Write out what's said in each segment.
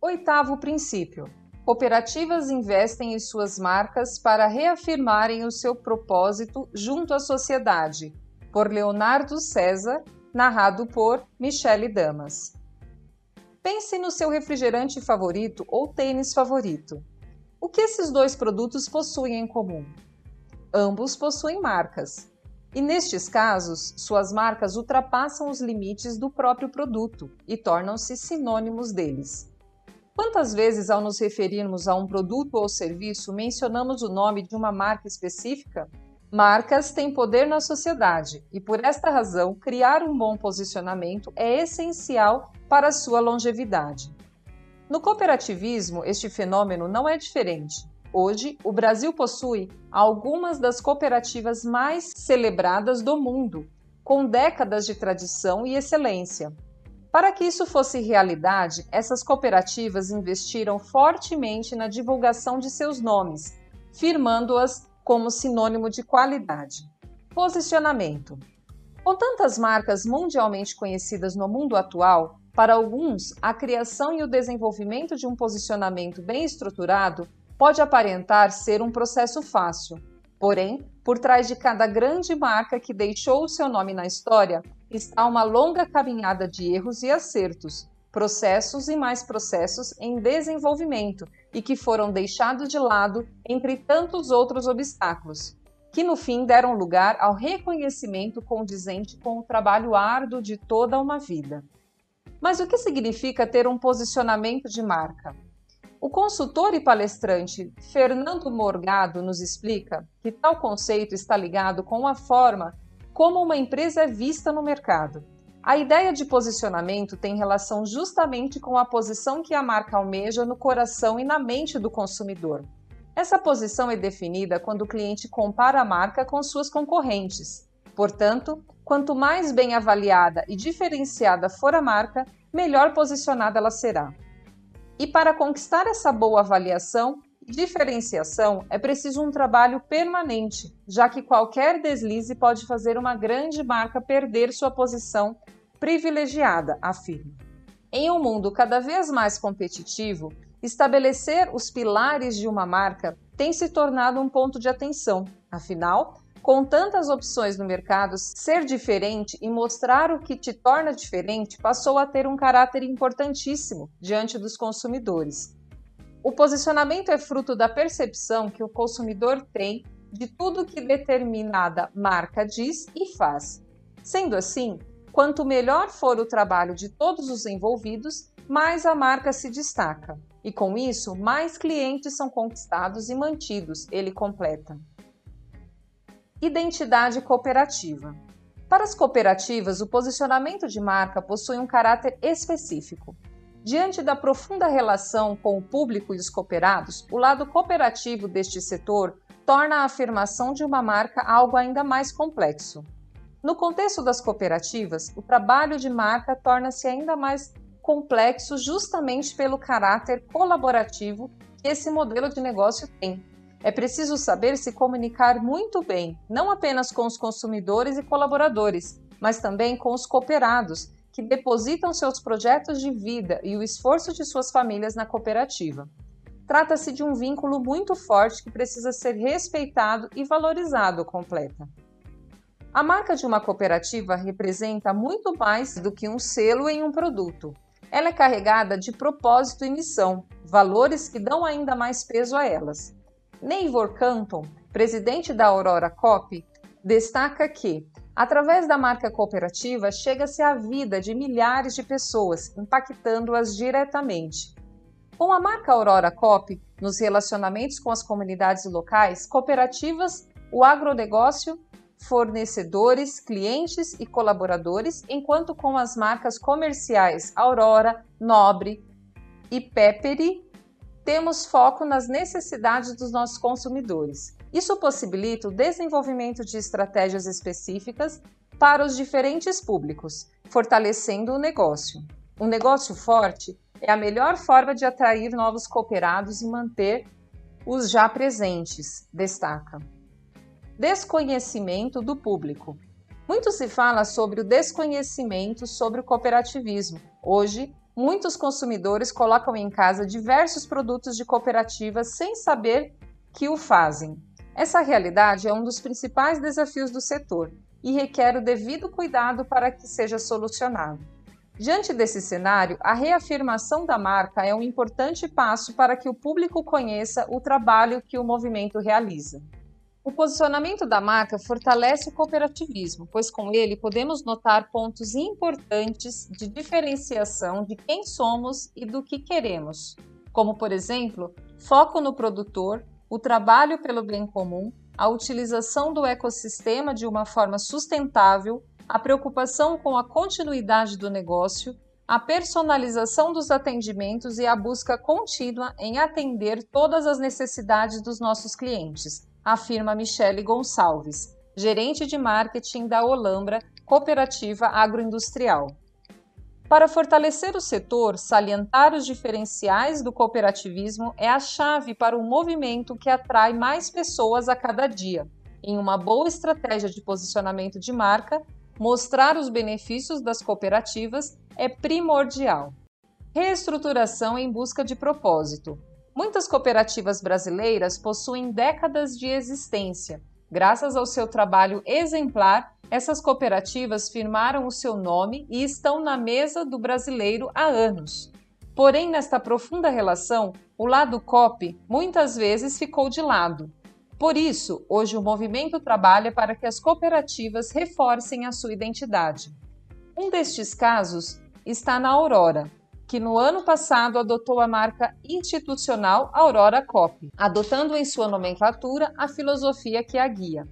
Oitavo princípio: cooperativas investem em suas marcas para reafirmarem o seu propósito junto à sociedade. Por Leonardo César, narrado por Michele Damas. Pense no seu refrigerante favorito ou tênis favorito. O que esses dois produtos possuem em comum? Ambos possuem marcas. E nestes casos, suas marcas ultrapassam os limites do próprio produto e tornam-se sinônimos deles. Quantas vezes, ao nos referirmos a um produto ou serviço, mencionamos o nome de uma marca específica? Marcas têm poder na sociedade e, por esta razão, criar um bom posicionamento é essencial para sua longevidade. No cooperativismo, este fenômeno não é diferente. Hoje, o Brasil possui algumas das cooperativas mais celebradas do mundo, com décadas de tradição e excelência. Para que isso fosse realidade, essas cooperativas investiram fortemente na divulgação de seus nomes, firmando-as como sinônimo de qualidade. Posicionamento. Com tantas marcas mundialmente conhecidas no mundo atual, para alguns, a criação e o desenvolvimento de um posicionamento bem estruturado pode aparentar ser um processo fácil. Porém, por trás de cada grande marca que deixou o seu nome na história, está uma longa caminhada de erros e acertos, processos e mais processos em desenvolvimento e que foram deixados de lado entre tantos outros obstáculos, que no fim deram lugar ao reconhecimento condizente com o trabalho árduo de toda uma vida. Mas o que significa ter um posicionamento de marca? O consultor e palestrante Fernando Morgado nos explica que tal conceito está ligado com a forma como uma empresa é vista no mercado a ideia de posicionamento tem relação justamente com a posição que a marca almeja no coração e na mente do consumidor. Essa posição é definida quando o cliente compara a marca com suas concorrentes. Portanto, quanto mais bem avaliada e diferenciada for a marca, melhor posicionada ela será. E para conquistar essa boa avaliação diferenciação, é preciso um trabalho permanente, já que qualquer deslize pode fazer uma grande marca perder sua posição privilegiada, afirma. Em um mundo cada vez mais competitivo, estabelecer os pilares de uma marca tem se tornado um ponto de atenção. Afinal, com tantas opções no mercado, ser diferente e mostrar o que te torna diferente passou a ter um caráter importantíssimo diante dos consumidores. O posicionamento é fruto da percepção que o consumidor tem de tudo que determinada marca diz e faz. Sendo assim, Quanto melhor for o trabalho de todos os envolvidos, mais a marca se destaca. E com isso, mais clientes são conquistados e mantidos, ele completa. Identidade cooperativa. Para as cooperativas, o posicionamento de marca possui um caráter específico. Diante da profunda relação com o público e os cooperados, o lado cooperativo deste setor torna a afirmação de uma marca algo ainda mais complexo. No contexto das cooperativas, o trabalho de marca torna-se ainda mais complexo justamente pelo caráter colaborativo que esse modelo de negócio tem. É preciso saber se comunicar muito bem, não apenas com os consumidores e colaboradores, mas também com os cooperados, que depositam seus projetos de vida e o esforço de suas famílias na cooperativa. Trata-se de um vínculo muito forte que precisa ser respeitado e valorizado completa. A marca de uma cooperativa representa muito mais do que um selo em um produto. Ela é carregada de propósito e missão, valores que dão ainda mais peso a elas. Neivor Canton, presidente da Aurora Cop, destaca que, através da marca cooperativa, chega-se à vida de milhares de pessoas, impactando-as diretamente. Com a marca Aurora Cop, nos relacionamentos com as comunidades locais, cooperativas, o agronegócio fornecedores, clientes e colaboradores, enquanto com as marcas comerciais Aurora, Nobre e Peperi, temos foco nas necessidades dos nossos consumidores. Isso possibilita o desenvolvimento de estratégias específicas para os diferentes públicos, fortalecendo o negócio. Um negócio forte é a melhor forma de atrair novos cooperados e manter os já presentes, destaca desconhecimento do público. Muito se fala sobre o desconhecimento sobre o cooperativismo. Hoje, muitos consumidores colocam em casa diversos produtos de cooperativas sem saber que o fazem. Essa realidade é um dos principais desafios do setor e requer o devido cuidado para que seja solucionado. Diante desse cenário, a reafirmação da marca é um importante passo para que o público conheça o trabalho que o movimento realiza. O posicionamento da marca fortalece o cooperativismo, pois com ele podemos notar pontos importantes de diferenciação de quem somos e do que queremos, como, por exemplo, foco no produtor, o trabalho pelo bem comum, a utilização do ecossistema de uma forma sustentável, a preocupação com a continuidade do negócio, a personalização dos atendimentos e a busca contínua em atender todas as necessidades dos nossos clientes afirma Michele Gonçalves, gerente de marketing da Olambra Cooperativa Agroindustrial. Para fortalecer o setor, salientar os diferenciais do cooperativismo é a chave para um movimento que atrai mais pessoas a cada dia. Em uma boa estratégia de posicionamento de marca, mostrar os benefícios das cooperativas é primordial. Reestruturação em busca de propósito. Muitas cooperativas brasileiras possuem décadas de existência. Graças ao seu trabalho exemplar, essas cooperativas firmaram o seu nome e estão na mesa do brasileiro há anos. Porém, nesta profunda relação, o lado COP muitas vezes ficou de lado. Por isso, hoje o movimento trabalha para que as cooperativas reforcem a sua identidade. Um destes casos está na Aurora, que no ano passado adotou a marca institucional Aurora Cop, adotando em sua nomenclatura a filosofia que a guia.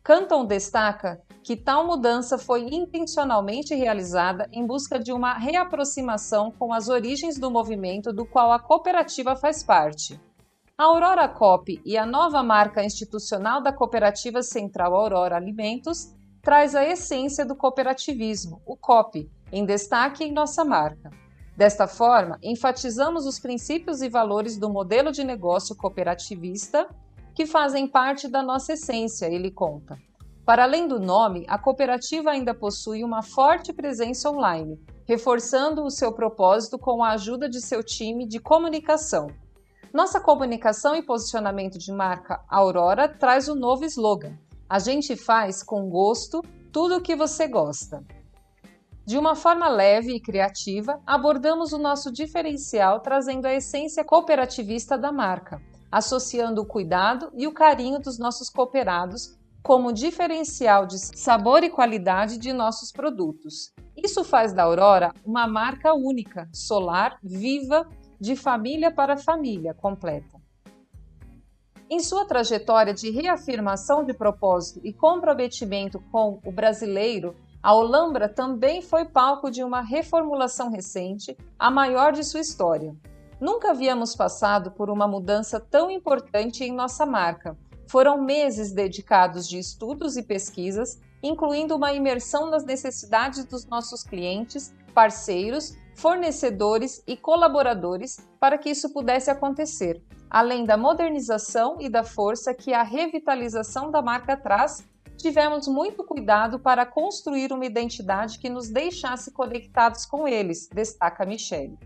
Canton destaca que tal mudança foi intencionalmente realizada em busca de uma reaproximação com as origens do movimento do qual a cooperativa faz parte. A Aurora Cop e a nova marca institucional da Cooperativa Central Aurora Alimentos traz a essência do cooperativismo, o COP, em destaque em nossa marca. Desta forma, enfatizamos os princípios e valores do modelo de negócio cooperativista que fazem parte da nossa essência, ele conta. Para além do nome, a cooperativa ainda possui uma forte presença online, reforçando o seu propósito com a ajuda de seu time de comunicação. Nossa comunicação e posicionamento de marca Aurora traz um novo slogan: A gente faz com gosto tudo o que você gosta. De uma forma leve e criativa, abordamos o nosso diferencial trazendo a essência cooperativista da marca, associando o cuidado e o carinho dos nossos cooperados como diferencial de sabor e qualidade de nossos produtos. Isso faz da Aurora uma marca única, solar, viva, de família para família completa. Em sua trajetória de reafirmação de propósito e comprometimento com o brasileiro, a Olambra também foi palco de uma reformulação recente, a maior de sua história. Nunca havíamos passado por uma mudança tão importante em nossa marca. Foram meses dedicados de estudos e pesquisas, incluindo uma imersão nas necessidades dos nossos clientes, parceiros, fornecedores e colaboradores para que isso pudesse acontecer, além da modernização e da força que a revitalização da marca traz tivemos muito cuidado para construir uma identidade que nos deixasse conectados com eles, destaca Michele.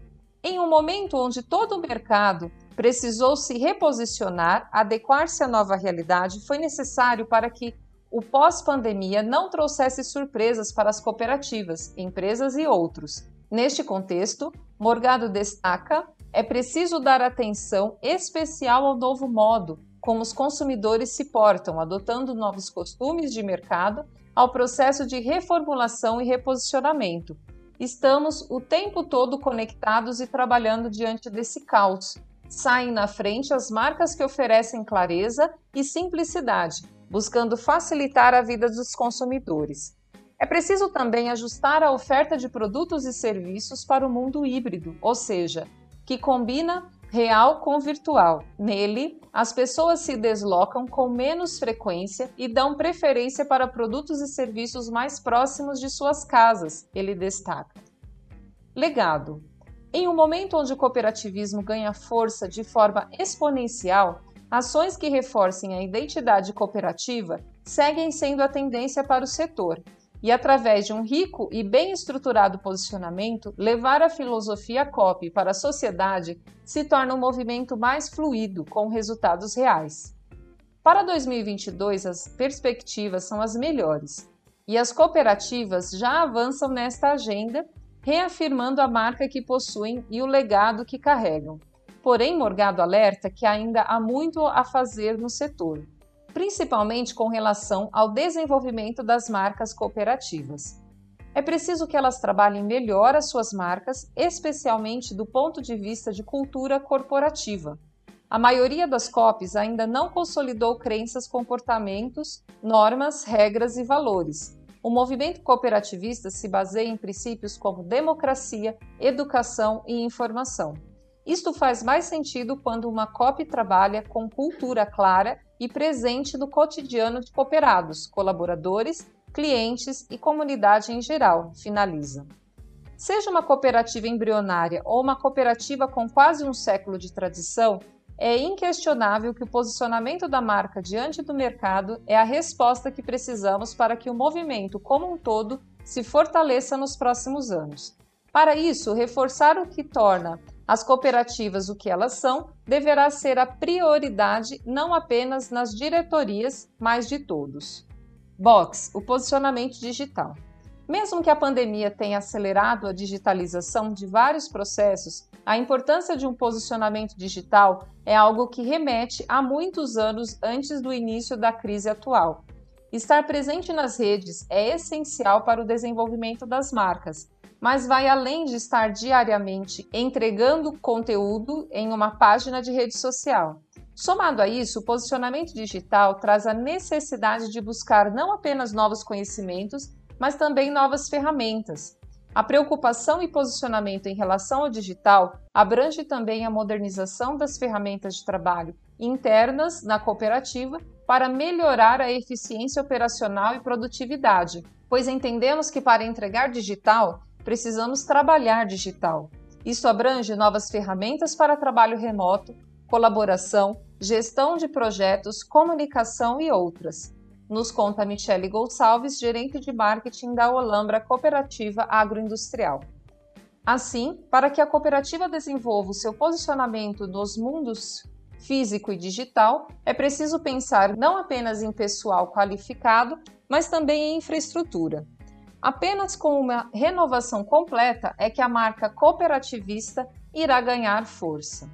Em um momento onde todo o mercado precisou se reposicionar, adequar-se à nova realidade, foi necessário para que o pós-pandemia não trouxesse surpresas para as cooperativas, empresas e outros. Neste contexto, Morgado destaca: é preciso dar atenção especial ao novo modo como os consumidores se portam, adotando novos costumes de mercado ao processo de reformulação e reposicionamento. Estamos o tempo todo conectados e trabalhando diante desse caos. Saem na frente as marcas que oferecem clareza e simplicidade, buscando facilitar a vida dos consumidores. É preciso também ajustar a oferta de produtos e serviços para o mundo híbrido, ou seja, que combina real com virtual. Nele, as pessoas se deslocam com menos frequência e dão preferência para produtos e serviços mais próximos de suas casas, ele destaca. Legado. Em um momento onde o cooperativismo ganha força de forma exponencial, ações que reforcem a identidade cooperativa seguem sendo a tendência para o setor, e, através de um rico e bem estruturado posicionamento, levar a filosofia COP para a sociedade se torna um movimento mais fluido, com resultados reais. Para 2022, as perspectivas são as melhores e as cooperativas já avançam nesta agenda, reafirmando a marca que possuem e o legado que carregam. Porém, Morgado alerta que ainda há muito a fazer no setor principalmente com relação ao desenvolvimento das marcas cooperativas. É preciso que elas trabalhem melhor as suas marcas, especialmente do ponto de vista de cultura corporativa. A maioria das COPs ainda não consolidou crenças, comportamentos, normas, regras e valores. O movimento cooperativista se baseia em princípios como democracia, educação e informação. Isto faz mais sentido quando uma COP trabalha com cultura clara e presente no cotidiano de cooperados, colaboradores, clientes e comunidade em geral, finaliza. Seja uma cooperativa embrionária ou uma cooperativa com quase um século de tradição, é inquestionável que o posicionamento da marca diante do mercado é a resposta que precisamos para que o movimento como um todo se fortaleça nos próximos anos. Para isso, reforçar o que torna as cooperativas, o que elas são, deverá ser a prioridade não apenas nas diretorias, mas de todos. Box, o posicionamento digital. Mesmo que a pandemia tenha acelerado a digitalização de vários processos, a importância de um posicionamento digital é algo que remete a muitos anos antes do início da crise atual. Estar presente nas redes é essencial para o desenvolvimento das marcas, mas vai além de estar diariamente entregando conteúdo em uma página de rede social. Somado a isso, o posicionamento digital traz a necessidade de buscar não apenas novos conhecimentos, mas também novas ferramentas. A preocupação e posicionamento em relação ao digital abrange também a modernização das ferramentas de trabalho internas na cooperativa para melhorar a eficiência operacional e produtividade, pois entendemos que para entregar digital precisamos trabalhar digital. Isso abrange novas ferramentas para trabalho remoto, colaboração, gestão de projetos, comunicação e outras. Nos conta Michele Gonçalves, gerente de marketing da Olambra Cooperativa Agroindustrial. Assim, para que a cooperativa desenvolva o seu posicionamento nos mundos físico e digital, é preciso pensar não apenas em pessoal qualificado, mas também em infraestrutura. Apenas com uma renovação completa é que a marca cooperativista irá ganhar força.